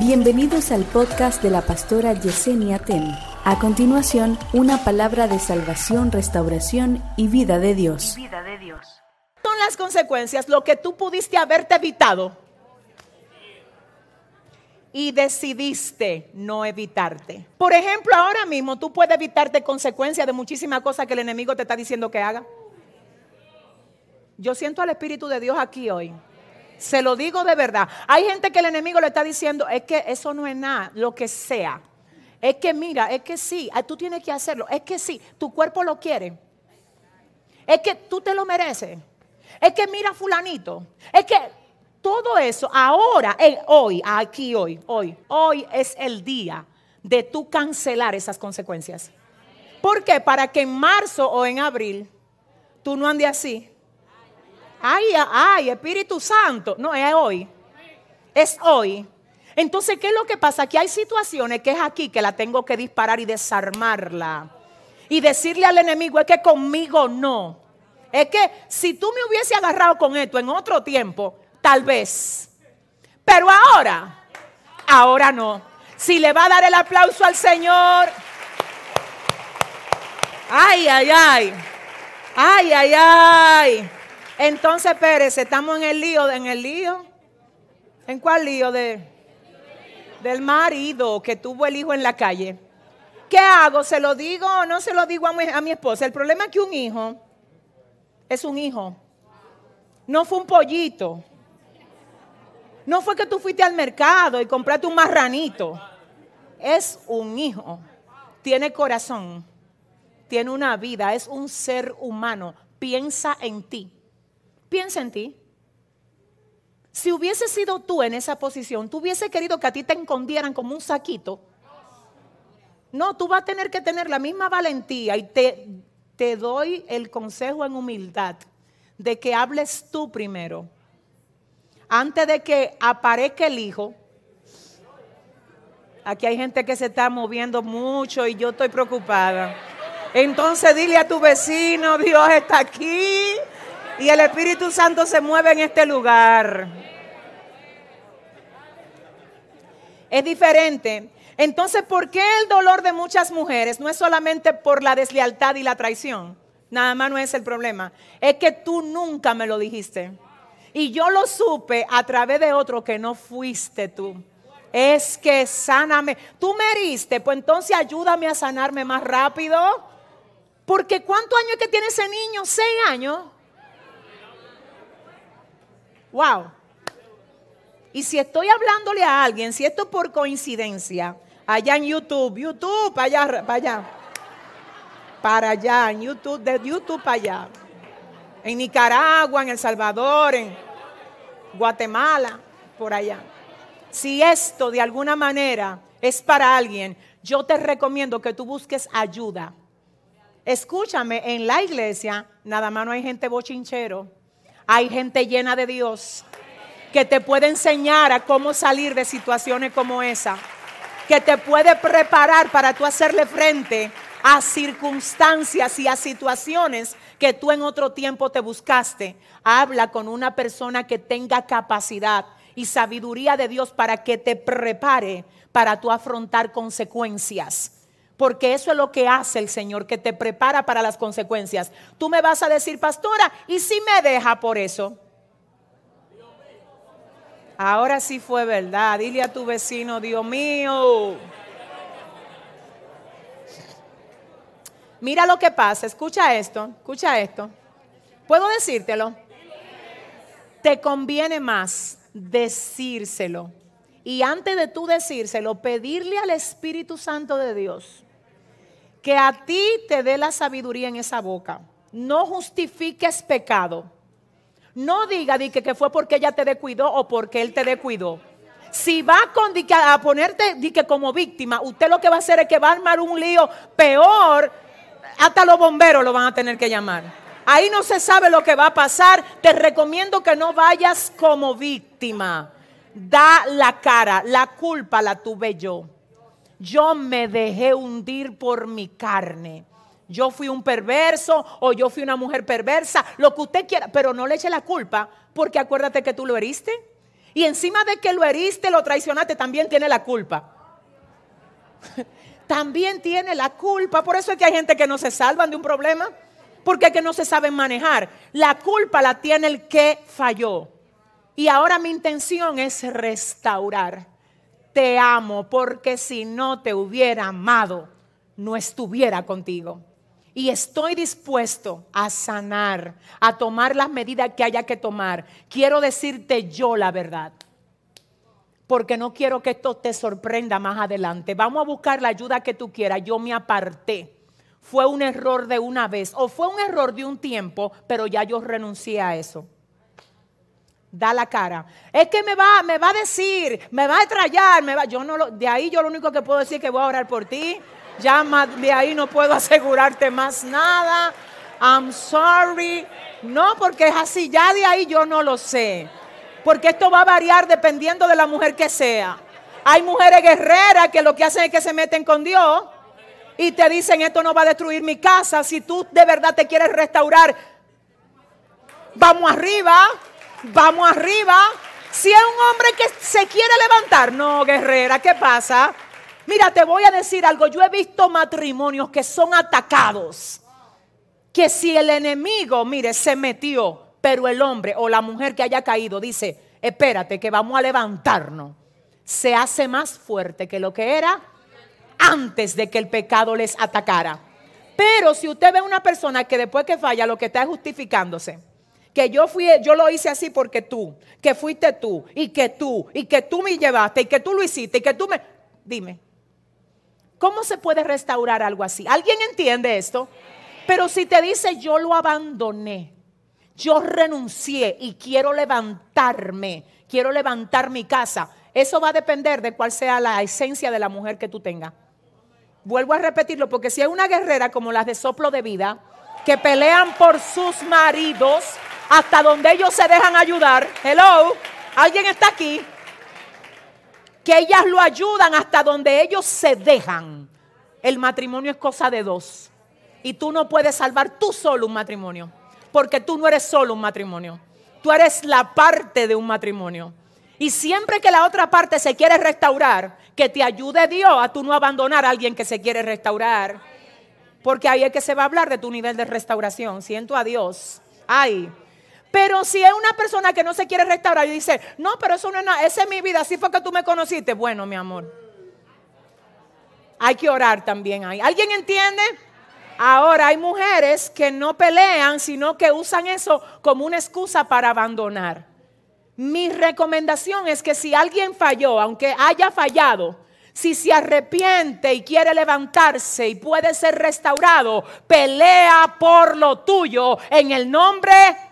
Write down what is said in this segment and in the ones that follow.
Bienvenidos al podcast de la pastora Yesenia Ten. A continuación, una palabra de salvación, restauración y vida de Dios. Vida de Dios. Son las consecuencias, lo que tú pudiste haberte evitado y decidiste no evitarte. Por ejemplo, ahora mismo tú puedes evitarte consecuencias de muchísimas cosas que el enemigo te está diciendo que haga. Yo siento al Espíritu de Dios aquí hoy. Se lo digo de verdad. Hay gente que el enemigo le está diciendo, es que eso no es nada, lo que sea. Es que mira, es que sí, ah, tú tienes que hacerlo. Es que sí, tu cuerpo lo quiere. Es que tú te lo mereces. Es que mira fulanito. Es que todo eso ahora, hoy, aquí hoy, hoy, hoy es el día de tú cancelar esas consecuencias. ¿Por qué? Para que en marzo o en abril tú no andes así Ay, ay, Espíritu Santo. No, es hoy. Es hoy. Entonces, ¿qué es lo que pasa? Que hay situaciones que es aquí que la tengo que disparar y desarmarla. Y decirle al enemigo, es que conmigo no. Es que si tú me hubiese agarrado con esto en otro tiempo, tal vez. Pero ahora, ahora no. Si le va a dar el aplauso al Señor. Ay, ay, ay. Ay, ay, ay. Entonces, Pérez, estamos en el lío, en el lío. ¿En cuál lío? De, del marido que tuvo el hijo en la calle. ¿Qué hago? ¿Se lo digo o no se lo digo a mi, a mi esposa? El problema es que un hijo es un hijo. No fue un pollito. No fue que tú fuiste al mercado y compraste un marranito. Es un hijo. Tiene corazón. Tiene una vida. Es un ser humano. Piensa en ti. Piensa en ti. Si hubiese sido tú en esa posición, tú hubiese querido que a ti te escondieran como un saquito. No, tú vas a tener que tener la misma valentía y te, te doy el consejo en humildad de que hables tú primero. Antes de que aparezca el hijo. Aquí hay gente que se está moviendo mucho y yo estoy preocupada. Entonces dile a tu vecino, Dios está aquí. Y el Espíritu Santo se mueve en este lugar. Es diferente. Entonces, ¿por qué el dolor de muchas mujeres no es solamente por la deslealtad y la traición? Nada más no es el problema. Es que tú nunca me lo dijiste. Y yo lo supe a través de otro que no fuiste tú. Es que sáname. Tú me heriste, pues entonces ayúdame a sanarme más rápido. Porque ¿cuántos años es que tiene ese niño? ¿Seis años? Wow. Y si estoy hablándole a alguien, si esto por coincidencia, allá en YouTube, YouTube, allá, para allá, para allá, en YouTube, de YouTube para allá, en Nicaragua, en El Salvador, en Guatemala, por allá. Si esto de alguna manera es para alguien, yo te recomiendo que tú busques ayuda. Escúchame, en la iglesia nada más no hay gente bochinchero hay gente llena de Dios que te puede enseñar a cómo salir de situaciones como esa, que te puede preparar para tú hacerle frente a circunstancias y a situaciones que tú en otro tiempo te buscaste. Habla con una persona que tenga capacidad y sabiduría de Dios para que te prepare para tú afrontar consecuencias porque eso es lo que hace el Señor, que te prepara para las consecuencias. Tú me vas a decir, pastora, ¿y si me deja por eso? Ahora sí fue verdad. Dile a tu vecino, Dios mío. Mira lo que pasa, escucha esto, escucha esto. ¿Puedo decírtelo? Te conviene más decírselo. Y antes de tú decírselo, pedirle al Espíritu Santo de Dios que a ti te dé la sabiduría en esa boca. No justifiques pecado. No diga que, fue porque ella te descuidó o porque él te descuidó. Si va con, a ponerte como víctima, usted lo que va a hacer es que va a armar un lío peor. Hasta los bomberos lo van a tener que llamar. Ahí no se sabe lo que va a pasar. Te recomiendo que no vayas como víctima. Da la cara. La culpa la tuve yo yo me dejé hundir por mi carne. Yo fui un perverso o yo fui una mujer perversa, lo que usted quiera, pero no le eche la culpa porque acuérdate que tú lo heriste. Y encima de que lo heriste, lo traicionaste, también tiene la culpa. también tiene la culpa. Por eso es que hay gente que no se salvan de un problema. Porque es que no se saben manejar. La culpa la tiene el que falló. Y ahora mi intención es restaurar. Te amo porque si no te hubiera amado, no estuviera contigo. Y estoy dispuesto a sanar, a tomar las medidas que haya que tomar. Quiero decirte yo la verdad. Porque no quiero que esto te sorprenda más adelante. Vamos a buscar la ayuda que tú quieras. Yo me aparté. Fue un error de una vez o fue un error de un tiempo, pero ya yo renuncié a eso. Da la cara. Es que me va, me va a decir, me va a trallar, me va. Yo no lo, de ahí yo lo único que puedo decir es que voy a orar por ti ya de ahí no puedo asegurarte más nada. I'm sorry. No, porque es así, ya de ahí yo no lo sé. Porque esto va a variar dependiendo de la mujer que sea. Hay mujeres guerreras que lo que hacen es que se meten con Dios y te dicen, esto no va a destruir mi casa. Si tú de verdad te quieres restaurar, vamos arriba, vamos arriba. Si es un hombre que se quiere levantar, no, guerrera, ¿qué pasa? Mira, te voy a decir algo. Yo he visto matrimonios que son atacados. Que si el enemigo, mire, se metió, pero el hombre o la mujer que haya caído dice, espérate, que vamos a levantarnos, se hace más fuerte que lo que era antes de que el pecado les atacara. Pero si usted ve una persona que después que falla lo que está es justificándose, que yo fui, yo lo hice así porque tú, que fuiste tú, y que tú, y que tú me llevaste, y que tú lo hiciste, y que tú me, dime, ¿Cómo se puede restaurar algo así? ¿Alguien entiende esto? Pero si te dice yo lo abandoné, yo renuncié y quiero levantarme, quiero levantar mi casa, eso va a depender de cuál sea la esencia de la mujer que tú tengas. Vuelvo a repetirlo porque si hay una guerrera como las de soplo de vida, que pelean por sus maridos hasta donde ellos se dejan ayudar, hello, alguien está aquí, que ellas lo ayudan hasta donde ellos se dejan. El matrimonio es cosa de dos. Y tú no puedes salvar tú solo un matrimonio. Porque tú no eres solo un matrimonio. Tú eres la parte de un matrimonio. Y siempre que la otra parte se quiere restaurar, que te ayude Dios a tú no abandonar a alguien que se quiere restaurar. Porque ahí es que se va a hablar de tu nivel de restauración. Siento a Dios. Ay, pero si es una persona que no se quiere restaurar y dice, no, pero eso no es nada, esa es mi vida, así fue que tú me conociste. Bueno, mi amor, hay que orar también ahí. ¿Alguien entiende? Ahora hay mujeres que no pelean, sino que usan eso como una excusa para abandonar. Mi recomendación es que si alguien falló, aunque haya fallado, si se arrepiente y quiere levantarse y puede ser restaurado, pelea por lo tuyo en el nombre de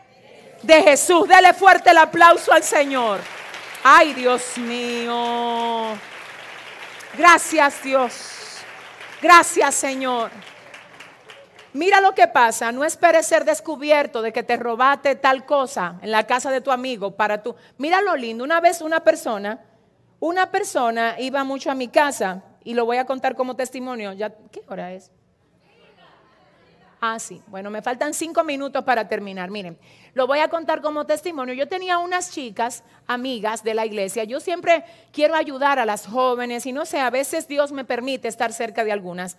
de Jesús. Dele fuerte el aplauso al Señor. Ay, Dios mío. Gracias, Dios. Gracias, Señor. Mira lo que pasa, no esperes ser descubierto de que te robaste tal cosa en la casa de tu amigo para tú. Mira lo lindo, una vez una persona, una persona iba mucho a mi casa y lo voy a contar como testimonio. Ya, ¿qué hora es? Ah, sí. Bueno, me faltan cinco minutos para terminar. Miren, lo voy a contar como testimonio. Yo tenía unas chicas, amigas de la iglesia. Yo siempre quiero ayudar a las jóvenes y no sé, a veces Dios me permite estar cerca de algunas.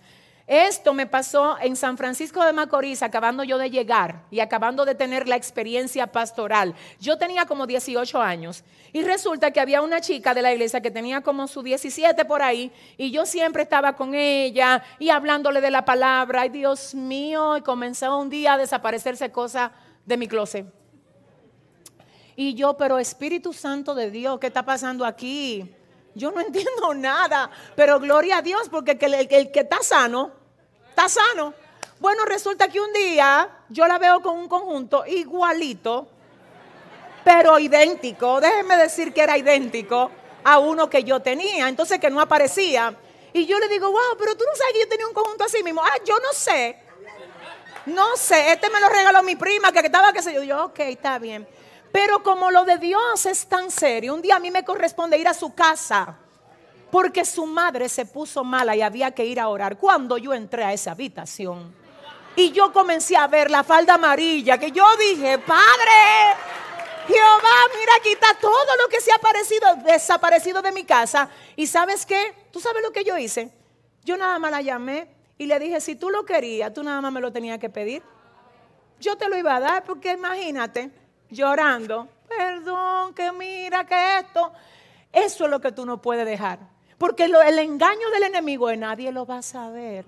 Esto me pasó en San Francisco de Macorís, acabando yo de llegar y acabando de tener la experiencia pastoral. Yo tenía como 18 años y resulta que había una chica de la iglesia que tenía como su 17 por ahí y yo siempre estaba con ella y hablándole de la palabra. Ay, Dios mío, y comenzó un día a desaparecerse cosas de mi closet. Y yo, pero Espíritu Santo de Dios, ¿qué está pasando aquí? Yo no entiendo nada, pero gloria a Dios, porque el, que está sano, está sano. Bueno, resulta que un día yo la veo con un conjunto igualito, pero idéntico. Déjenme decir que era idéntico a uno que yo tenía, entonces que no aparecía. Y yo le digo, wow, pero tú no sabes que yo tenía un conjunto así mismo. Ah, yo no sé. No sé, este me lo regaló mi prima que estaba, que sé yo. Yo, ok, está bien. Pero como lo de Dios es tan serio, un día a mí me corresponde ir a su casa porque su madre se puso mala y había que ir a orar. Cuando yo entré a esa habitación y yo comencé a ver la falda amarilla, que yo dije, Padre, Jehová, mira, quita todo lo que se ha aparecido, desaparecido de mi casa. ¿Y sabes qué? ¿Tú sabes lo que yo hice? Yo nada más la llamé y le dije, si tú lo querías, tú nada más me lo tenías que pedir. Yo te lo iba a dar porque imagínate, llorando, perdón, que mira, que esto. Eso es lo que tú no puedes dejar. Porque el engaño del enemigo de nadie lo va a saber.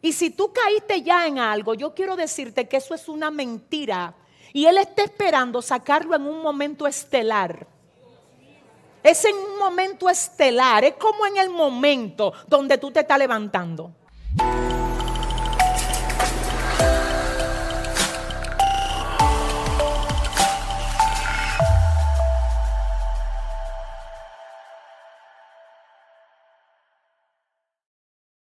Y si tú caíste ya en algo, yo quiero decirte que eso es una mentira. Y Él está esperando sacarlo en un momento estelar. Es en un momento estelar, es como en el momento donde tú te estás levantando.